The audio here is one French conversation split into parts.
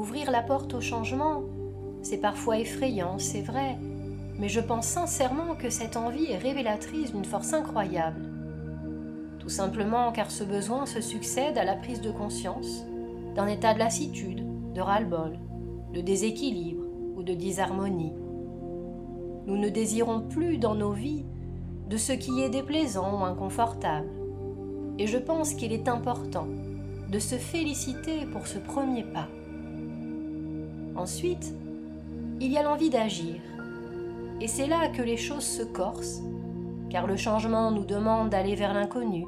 Ouvrir la porte au changement, c'est parfois effrayant, c'est vrai, mais je pense sincèrement que cette envie est révélatrice d'une force incroyable. Tout simplement car ce besoin se succède à la prise de conscience d'un état de lassitude, de ras-le-bol, de déséquilibre ou de disharmonie. Nous ne désirons plus dans nos vies de ce qui est déplaisant ou inconfortable. Et je pense qu'il est important de se féliciter pour ce premier pas. Ensuite, il y a l'envie d'agir. Et c'est là que les choses se corsent, car le changement nous demande d'aller vers l'inconnu,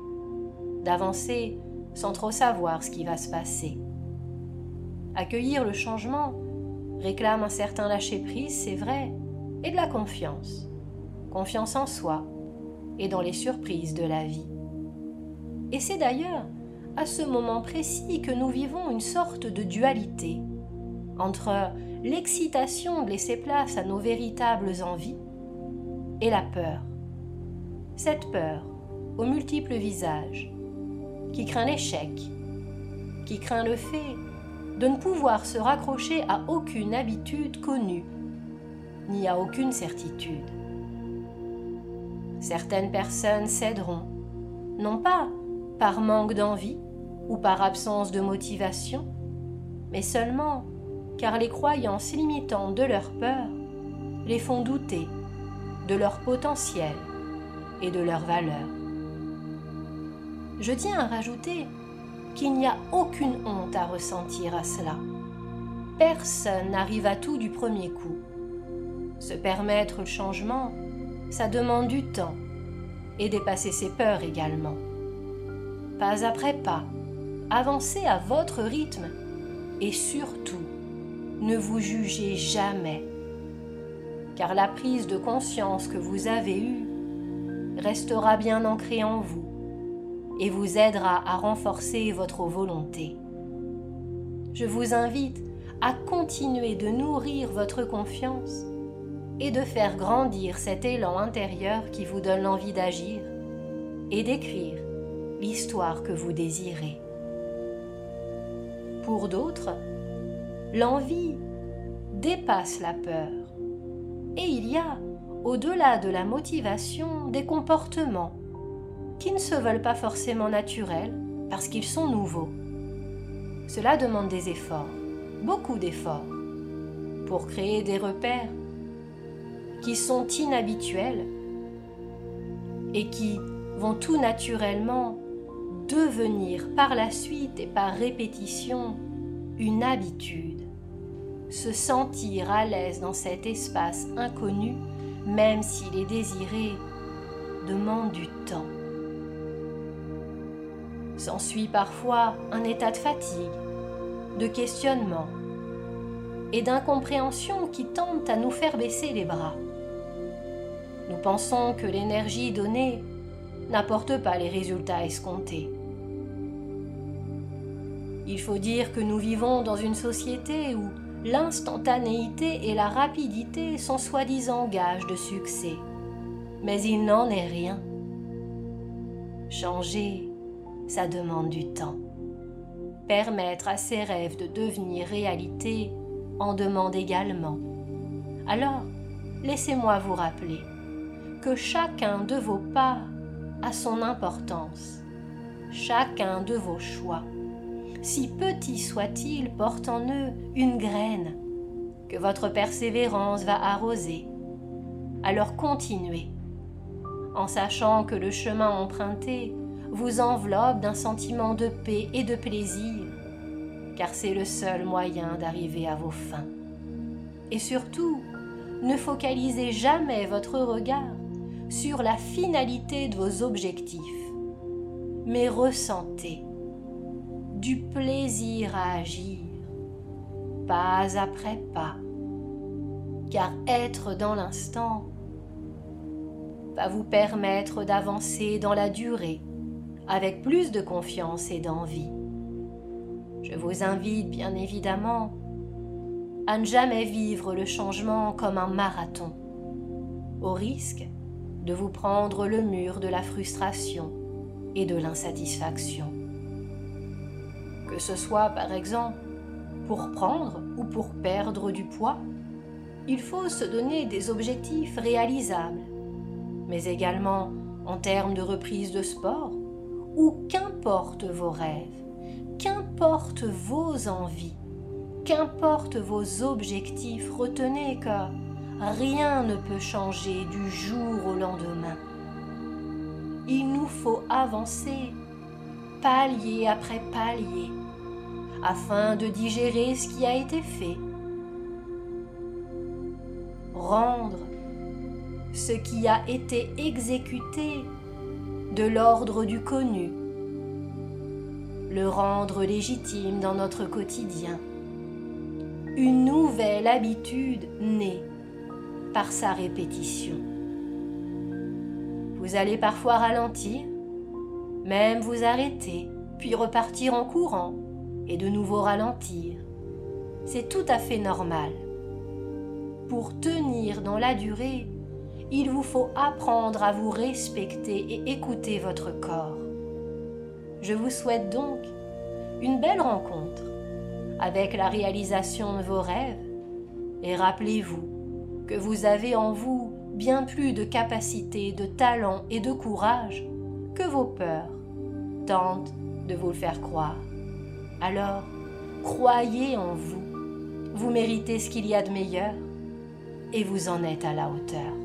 d'avancer sans trop savoir ce qui va se passer. Accueillir le changement réclame un certain lâcher-prise, c'est vrai, et de la confiance. Confiance en soi et dans les surprises de la vie. Et c'est d'ailleurs à ce moment précis que nous vivons une sorte de dualité entre l'excitation de laisser place à nos véritables envies et la peur. Cette peur aux multiples visages, qui craint l'échec, qui craint le fait de ne pouvoir se raccrocher à aucune habitude connue, ni à aucune certitude. Certaines personnes céderont, non pas par manque d'envie ou par absence de motivation, mais seulement car les croyances limitantes de leur peur les font douter de leur potentiel et de leur valeur. Je tiens à rajouter qu'il n'y a aucune honte à ressentir à cela. Personne n'arrive à tout du premier coup. Se permettre le changement, ça demande du temps et dépasser ses peurs également. Pas après pas, avancez à votre rythme et surtout, ne vous jugez jamais, car la prise de conscience que vous avez eue restera bien ancrée en vous et vous aidera à renforcer votre volonté. Je vous invite à continuer de nourrir votre confiance et de faire grandir cet élan intérieur qui vous donne l'envie d'agir et d'écrire l'histoire que vous désirez. Pour d'autres, l'envie dépasse la peur. Et il y a, au-delà de la motivation, des comportements qui ne se veulent pas forcément naturels parce qu'ils sont nouveaux. Cela demande des efforts, beaucoup d'efforts, pour créer des repères qui sont inhabituels et qui vont tout naturellement devenir par la suite et par répétition une habitude. Se sentir à l'aise dans cet espace inconnu, même s'il est désiré, demande du temps. S'ensuit parfois un état de fatigue, de questionnement et d'incompréhension qui tente à nous faire baisser les bras. Nous pensons que l'énergie donnée n'apporte pas les résultats escomptés. Il faut dire que nous vivons dans une société où l'instantanéité et la rapidité sont soi-disant gages de succès. Mais il n'en est rien. Changer, ça demande du temps. Permettre à ses rêves de devenir réalité en demande également. Alors, laissez-moi vous rappeler que chacun de vos pas a son importance. Chacun de vos choix si petit soit-il, porte en eux une graine que votre persévérance va arroser. Alors continuez, en sachant que le chemin emprunté vous enveloppe d'un sentiment de paix et de plaisir, car c'est le seul moyen d'arriver à vos fins. Et surtout, ne focalisez jamais votre regard sur la finalité de vos objectifs, mais ressentez du plaisir à agir, pas après pas, car être dans l'instant va vous permettre d'avancer dans la durée avec plus de confiance et d'envie. Je vous invite bien évidemment à ne jamais vivre le changement comme un marathon, au risque de vous prendre le mur de la frustration et de l'insatisfaction que ce soit par exemple pour prendre ou pour perdre du poids, il faut se donner des objectifs réalisables, mais également en termes de reprise de sport, ou qu'importe vos rêves, qu'importe vos envies, qu'importe vos objectifs, retenez que rien ne peut changer du jour au lendemain. Il nous faut avancer palier après palier afin de digérer ce qui a été fait, rendre ce qui a été exécuté de l'ordre du connu, le rendre légitime dans notre quotidien. Une nouvelle habitude née par sa répétition. Vous allez parfois ralentir, même vous arrêter, puis repartir en courant et de nouveau ralentir. C'est tout à fait normal. Pour tenir dans la durée, il vous faut apprendre à vous respecter et écouter votre corps. Je vous souhaite donc une belle rencontre avec la réalisation de vos rêves et rappelez-vous que vous avez en vous bien plus de capacité, de talent et de courage que vos peurs tentent de vous le faire croire. Alors, croyez en vous. Vous méritez ce qu'il y a de meilleur et vous en êtes à la hauteur.